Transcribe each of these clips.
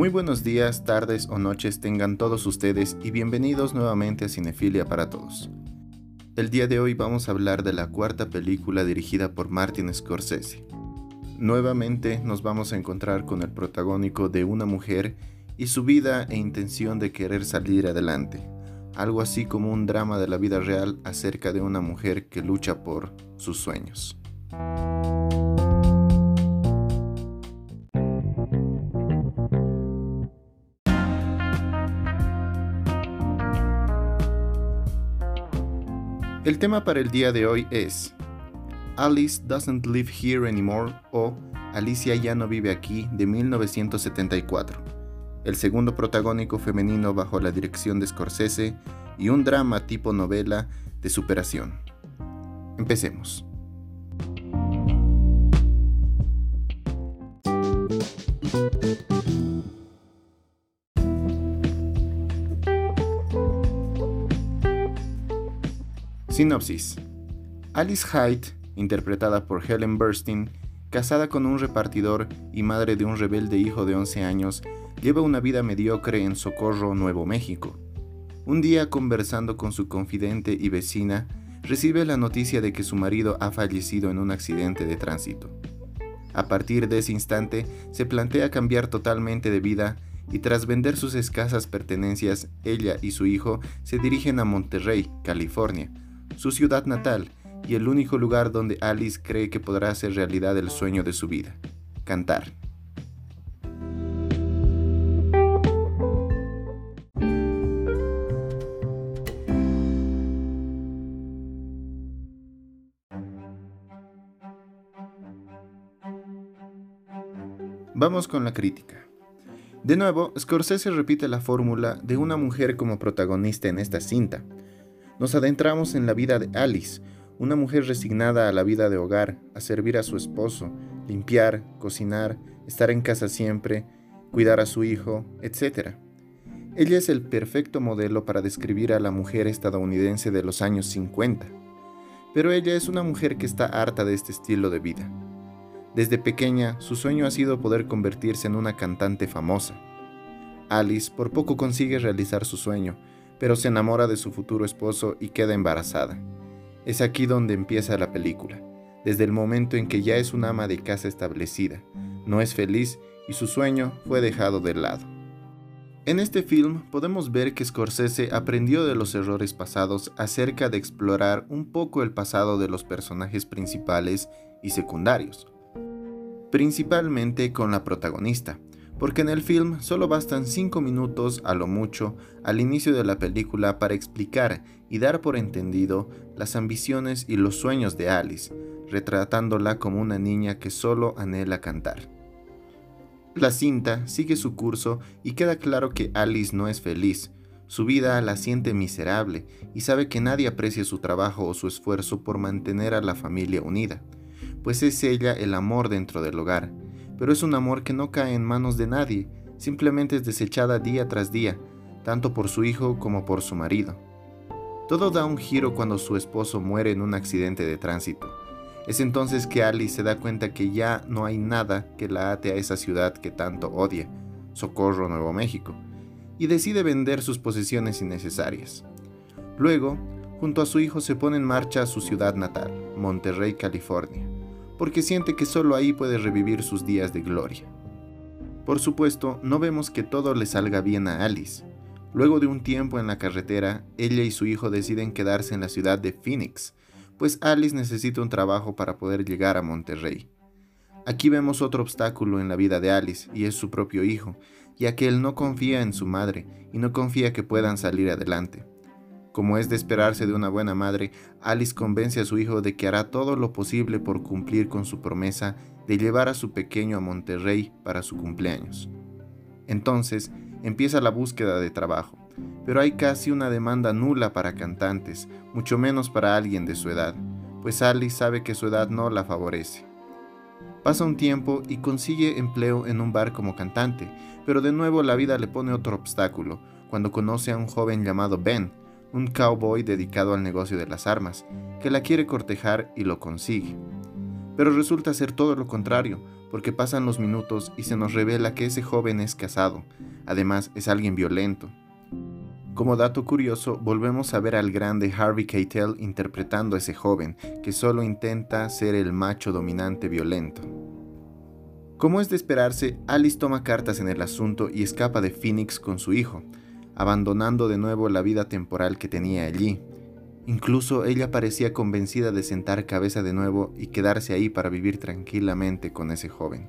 Muy buenos días, tardes o noches tengan todos ustedes y bienvenidos nuevamente a Cinefilia para Todos. El día de hoy vamos a hablar de la cuarta película dirigida por Martin Scorsese. Nuevamente nos vamos a encontrar con el protagónico de una mujer y su vida e intención de querer salir adelante, algo así como un drama de la vida real acerca de una mujer que lucha por sus sueños. El tema para el día de hoy es Alice Doesn't Live Here Anymore o Alicia ya no vive aquí de 1974, el segundo protagónico femenino bajo la dirección de Scorsese y un drama tipo novela de superación. Empecemos. Sinopsis. Alice Hyde, interpretada por Helen Burstyn, casada con un repartidor y madre de un rebelde hijo de 11 años, lleva una vida mediocre en Socorro, Nuevo México. Un día, conversando con su confidente y vecina, recibe la noticia de que su marido ha fallecido en un accidente de tránsito. A partir de ese instante, se plantea cambiar totalmente de vida y tras vender sus escasas pertenencias, ella y su hijo se dirigen a Monterrey, California, su ciudad natal y el único lugar donde Alice cree que podrá hacer realidad el sueño de su vida, cantar. Vamos con la crítica. De nuevo, Scorsese repite la fórmula de una mujer como protagonista en esta cinta, nos adentramos en la vida de Alice, una mujer resignada a la vida de hogar, a servir a su esposo, limpiar, cocinar, estar en casa siempre, cuidar a su hijo, etc. Ella es el perfecto modelo para describir a la mujer estadounidense de los años 50. Pero ella es una mujer que está harta de este estilo de vida. Desde pequeña, su sueño ha sido poder convertirse en una cantante famosa. Alice por poco consigue realizar su sueño, pero se enamora de su futuro esposo y queda embarazada. Es aquí donde empieza la película, desde el momento en que ya es una ama de casa establecida, no es feliz y su sueño fue dejado de lado. En este film podemos ver que Scorsese aprendió de los errores pasados acerca de explorar un poco el pasado de los personajes principales y secundarios, principalmente con la protagonista, porque en el film solo bastan 5 minutos a lo mucho al inicio de la película para explicar y dar por entendido las ambiciones y los sueños de Alice, retratándola como una niña que solo anhela cantar. La cinta sigue su curso y queda claro que Alice no es feliz, su vida la siente miserable y sabe que nadie aprecia su trabajo o su esfuerzo por mantener a la familia unida, pues es ella el amor dentro del hogar, pero es un amor que no cae en manos de nadie, simplemente es desechada día tras día, tanto por su hijo como por su marido. Todo da un giro cuando su esposo muere en un accidente de tránsito. Es entonces que Alice se da cuenta que ya no hay nada que la ate a esa ciudad que tanto odia, Socorro, Nuevo México, y decide vender sus posesiones innecesarias. Luego, junto a su hijo se pone en marcha a su ciudad natal, Monterrey, California porque siente que solo ahí puede revivir sus días de gloria. Por supuesto, no vemos que todo le salga bien a Alice. Luego de un tiempo en la carretera, ella y su hijo deciden quedarse en la ciudad de Phoenix, pues Alice necesita un trabajo para poder llegar a Monterrey. Aquí vemos otro obstáculo en la vida de Alice, y es su propio hijo, ya que él no confía en su madre y no confía que puedan salir adelante. Como es de esperarse de una buena madre, Alice convence a su hijo de que hará todo lo posible por cumplir con su promesa de llevar a su pequeño a Monterrey para su cumpleaños. Entonces, empieza la búsqueda de trabajo, pero hay casi una demanda nula para cantantes, mucho menos para alguien de su edad, pues Alice sabe que su edad no la favorece. Pasa un tiempo y consigue empleo en un bar como cantante, pero de nuevo la vida le pone otro obstáculo, cuando conoce a un joven llamado Ben, un cowboy dedicado al negocio de las armas, que la quiere cortejar y lo consigue. Pero resulta ser todo lo contrario, porque pasan los minutos y se nos revela que ese joven es casado, además es alguien violento. Como dato curioso, volvemos a ver al grande Harvey Keitel interpretando a ese joven, que solo intenta ser el macho dominante violento. Como es de esperarse, Alice toma cartas en el asunto y escapa de Phoenix con su hijo, abandonando de nuevo la vida temporal que tenía allí. Incluso ella parecía convencida de sentar cabeza de nuevo y quedarse ahí para vivir tranquilamente con ese joven.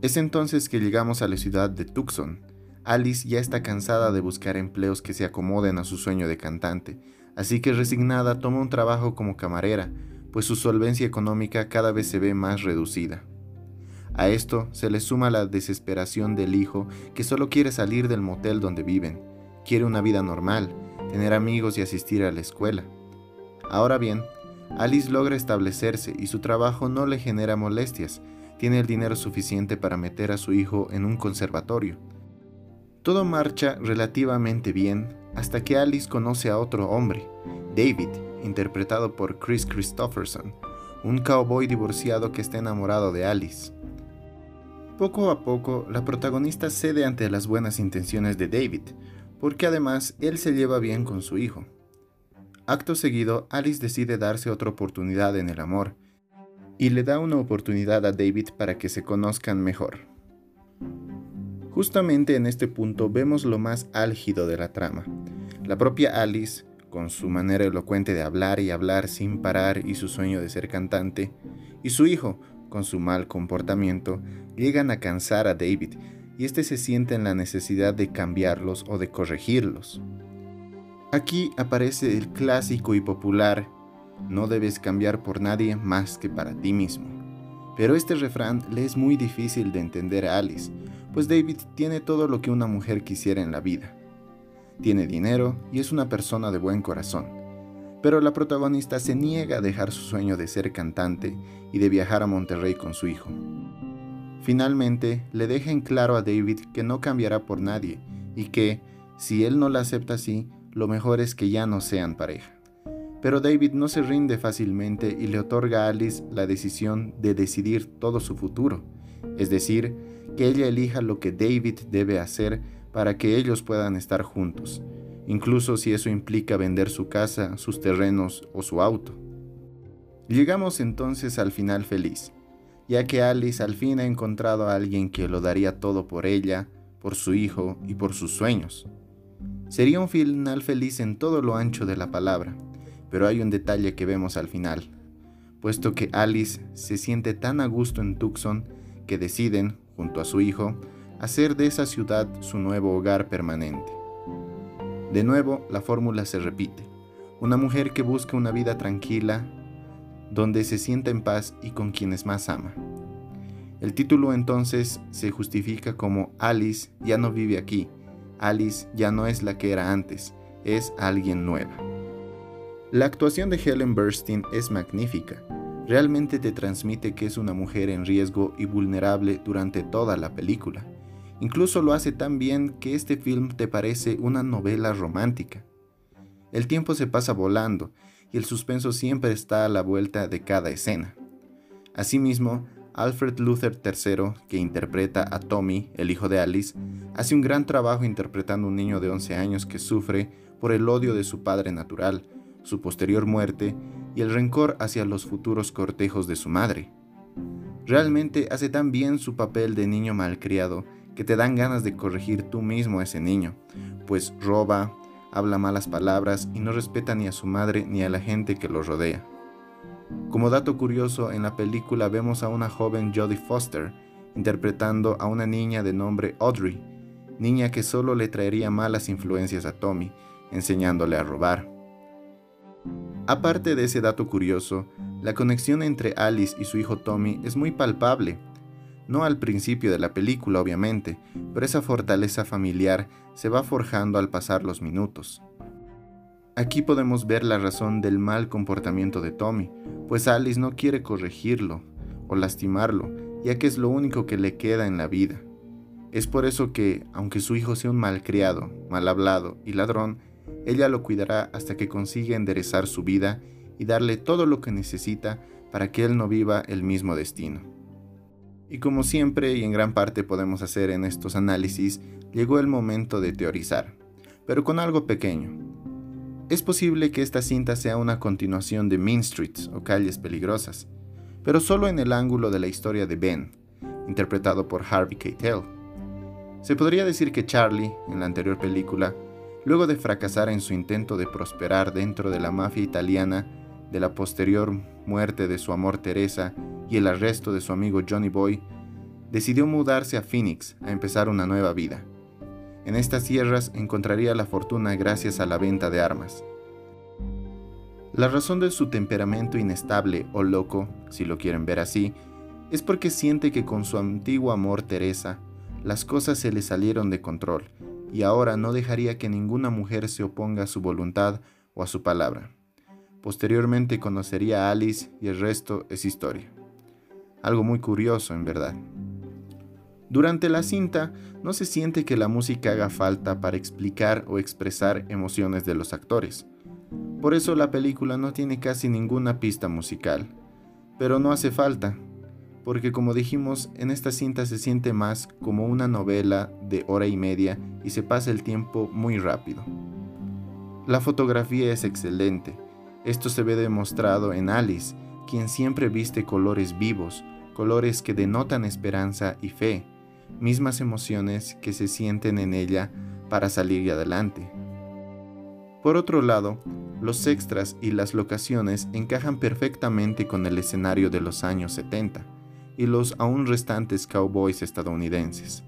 Es entonces que llegamos a la ciudad de Tucson. Alice ya está cansada de buscar empleos que se acomoden a su sueño de cantante, así que resignada toma un trabajo como camarera, pues su solvencia económica cada vez se ve más reducida. A esto se le suma la desesperación del hijo que solo quiere salir del motel donde viven, quiere una vida normal, tener amigos y asistir a la escuela. Ahora bien, Alice logra establecerse y su trabajo no le genera molestias, tiene el dinero suficiente para meter a su hijo en un conservatorio. Todo marcha relativamente bien hasta que Alice conoce a otro hombre, David, interpretado por Chris Christopherson, un cowboy divorciado que está enamorado de Alice. Poco a poco, la protagonista cede ante las buenas intenciones de David, porque además él se lleva bien con su hijo. Acto seguido, Alice decide darse otra oportunidad en el amor, y le da una oportunidad a David para que se conozcan mejor. Justamente en este punto vemos lo más álgido de la trama. La propia Alice, con su manera elocuente de hablar y hablar sin parar y su sueño de ser cantante, y su hijo, con su mal comportamiento, llegan a cansar a David y éste se siente en la necesidad de cambiarlos o de corregirlos. Aquí aparece el clásico y popular, no debes cambiar por nadie más que para ti mismo. Pero este refrán le es muy difícil de entender a Alice, pues David tiene todo lo que una mujer quisiera en la vida. Tiene dinero y es una persona de buen corazón. Pero la protagonista se niega a dejar su sueño de ser cantante y de viajar a Monterrey con su hijo. Finalmente, le deja en claro a David que no cambiará por nadie y que, si él no la acepta así, lo mejor es que ya no sean pareja. Pero David no se rinde fácilmente y le otorga a Alice la decisión de decidir todo su futuro, es decir, que ella elija lo que David debe hacer para que ellos puedan estar juntos, incluso si eso implica vender su casa, sus terrenos o su auto. Llegamos entonces al final feliz ya que Alice al fin ha encontrado a alguien que lo daría todo por ella, por su hijo y por sus sueños. Sería un final feliz en todo lo ancho de la palabra, pero hay un detalle que vemos al final, puesto que Alice se siente tan a gusto en Tucson que deciden, junto a su hijo, hacer de esa ciudad su nuevo hogar permanente. De nuevo, la fórmula se repite. Una mujer que busca una vida tranquila, donde se sienta en paz y con quienes más ama. El título entonces se justifica como Alice ya no vive aquí, Alice ya no es la que era antes, es alguien nueva. La actuación de Helen Burstyn es magnífica, realmente te transmite que es una mujer en riesgo y vulnerable durante toda la película. Incluso lo hace tan bien que este film te parece una novela romántica. El tiempo se pasa volando y el suspenso siempre está a la vuelta de cada escena. Asimismo, Alfred Luther III, que interpreta a Tommy, el hijo de Alice, hace un gran trabajo interpretando a un niño de 11 años que sufre por el odio de su padre natural, su posterior muerte y el rencor hacia los futuros cortejos de su madre. Realmente hace tan bien su papel de niño malcriado que te dan ganas de corregir tú mismo a ese niño, pues roba, habla malas palabras y no respeta ni a su madre ni a la gente que lo rodea. Como dato curioso, en la película vemos a una joven Jodie Foster interpretando a una niña de nombre Audrey, niña que solo le traería malas influencias a Tommy, enseñándole a robar. Aparte de ese dato curioso, la conexión entre Alice y su hijo Tommy es muy palpable no al principio de la película, obviamente, pero esa fortaleza familiar se va forjando al pasar los minutos. Aquí podemos ver la razón del mal comportamiento de Tommy, pues Alice no quiere corregirlo o lastimarlo, ya que es lo único que le queda en la vida. Es por eso que, aunque su hijo sea un malcriado, mal hablado y ladrón, ella lo cuidará hasta que consiga enderezar su vida y darle todo lo que necesita para que él no viva el mismo destino. Y como siempre y en gran parte podemos hacer en estos análisis, llegó el momento de teorizar, pero con algo pequeño. Es posible que esta cinta sea una continuación de Mean Streets o Calles Peligrosas, pero solo en el ángulo de la historia de Ben, interpretado por Harvey Keitel. Se podría decir que Charlie, en la anterior película, luego de fracasar en su intento de prosperar dentro de la mafia italiana, de la posterior muerte de su amor Teresa y el arresto de su amigo Johnny Boy, decidió mudarse a Phoenix a empezar una nueva vida. En estas tierras encontraría la fortuna gracias a la venta de armas. La razón de su temperamento inestable o loco, si lo quieren ver así, es porque siente que con su antiguo amor Teresa, las cosas se le salieron de control y ahora no dejaría que ninguna mujer se oponga a su voluntad o a su palabra. Posteriormente conocería a Alice y el resto es historia. Algo muy curioso, en verdad. Durante la cinta, no se siente que la música haga falta para explicar o expresar emociones de los actores. Por eso la película no tiene casi ninguna pista musical. Pero no hace falta, porque como dijimos, en esta cinta se siente más como una novela de hora y media y se pasa el tiempo muy rápido. La fotografía es excelente. Esto se ve demostrado en Alice, quien siempre viste colores vivos, colores que denotan esperanza y fe, mismas emociones que se sienten en ella para salir adelante. Por otro lado, los extras y las locaciones encajan perfectamente con el escenario de los años 70 y los aún restantes cowboys estadounidenses.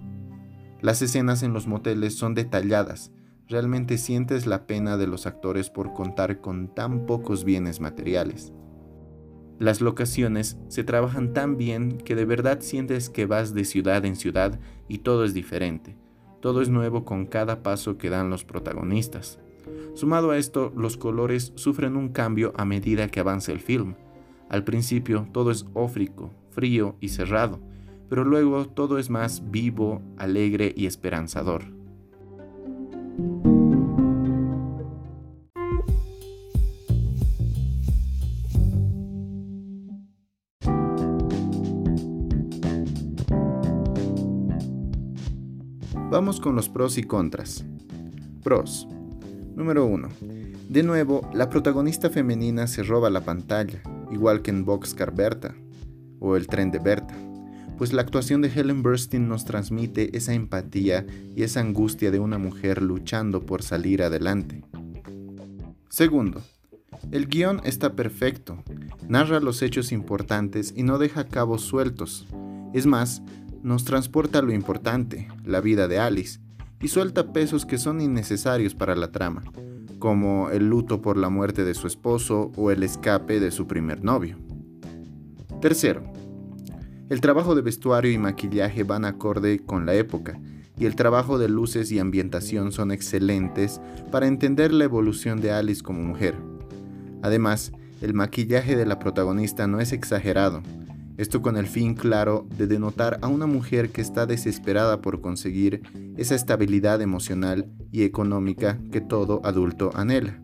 Las escenas en los moteles son detalladas, realmente sientes la pena de los actores por contar con tan pocos bienes materiales. Las locaciones se trabajan tan bien que de verdad sientes que vas de ciudad en ciudad y todo es diferente. Todo es nuevo con cada paso que dan los protagonistas. Sumado a esto, los colores sufren un cambio a medida que avanza el film. Al principio todo es ófrico, frío y cerrado, pero luego todo es más vivo, alegre y esperanzador. Con los pros y contras. Pros. Número 1. De nuevo, la protagonista femenina se roba la pantalla, igual que en Boxcar Berta o El tren de Berta, pues la actuación de Helen Burstyn nos transmite esa empatía y esa angustia de una mujer luchando por salir adelante. Segundo, el guion está perfecto, narra los hechos importantes y no deja cabos sueltos. Es más, nos transporta a lo importante, la vida de Alice, y suelta pesos que son innecesarios para la trama, como el luto por la muerte de su esposo o el escape de su primer novio. Tercero, el trabajo de vestuario y maquillaje van acorde con la época, y el trabajo de luces y ambientación son excelentes para entender la evolución de Alice como mujer. Además, el maquillaje de la protagonista no es exagerado, esto con el fin claro de denotar a una mujer que está desesperada por conseguir esa estabilidad emocional y económica que todo adulto anhela.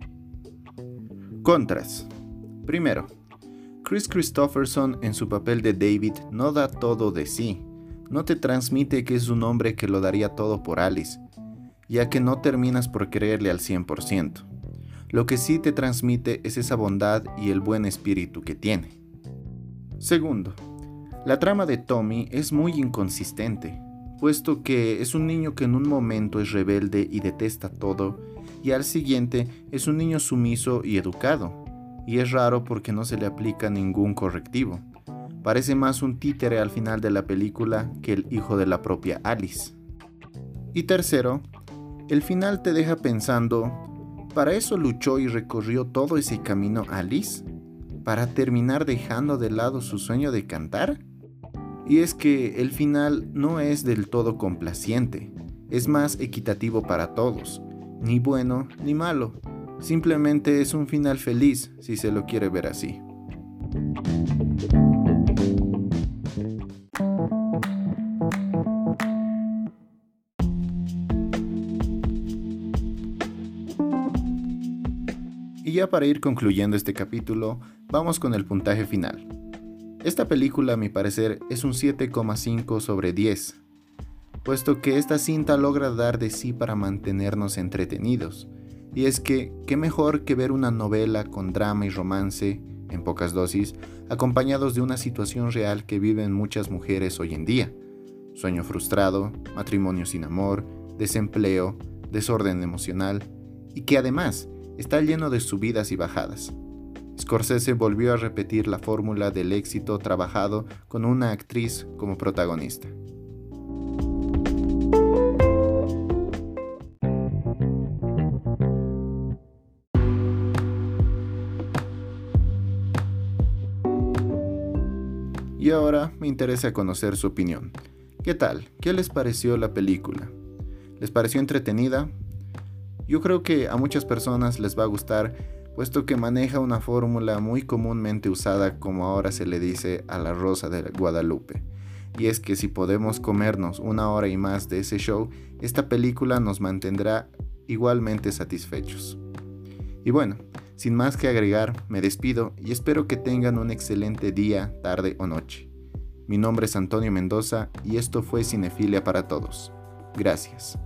Contras. Primero, Chris Christopherson en su papel de David no da todo de sí, no te transmite que es un hombre que lo daría todo por Alice, ya que no terminas por creerle al 100%. Lo que sí te transmite es esa bondad y el buen espíritu que tiene. Segundo, la trama de Tommy es muy inconsistente, puesto que es un niño que en un momento es rebelde y detesta todo, y al siguiente es un niño sumiso y educado, y es raro porque no se le aplica ningún correctivo. Parece más un títere al final de la película que el hijo de la propia Alice. Y tercero, el final te deja pensando, ¿para eso luchó y recorrió todo ese camino Alice? Para terminar dejando de lado su sueño de cantar? Y es que el final no es del todo complaciente, es más equitativo para todos, ni bueno ni malo, simplemente es un final feliz si se lo quiere ver así. Ya para ir concluyendo este capítulo, vamos con el puntaje final. Esta película, a mi parecer, es un 7,5 sobre 10, puesto que esta cinta logra dar de sí para mantenernos entretenidos. Y es que, qué mejor que ver una novela con drama y romance, en pocas dosis, acompañados de una situación real que viven muchas mujeres hoy en día. Sueño frustrado, matrimonio sin amor, desempleo, desorden emocional, y que además está lleno de subidas y bajadas. Scorsese volvió a repetir la fórmula del éxito trabajado con una actriz como protagonista. Y ahora me interesa conocer su opinión. ¿Qué tal? ¿Qué les pareció la película? ¿Les pareció entretenida? Yo creo que a muchas personas les va a gustar puesto que maneja una fórmula muy comúnmente usada como ahora se le dice a la Rosa de Guadalupe. Y es que si podemos comernos una hora y más de ese show, esta película nos mantendrá igualmente satisfechos. Y bueno, sin más que agregar, me despido y espero que tengan un excelente día, tarde o noche. Mi nombre es Antonio Mendoza y esto fue Cinefilia para Todos. Gracias.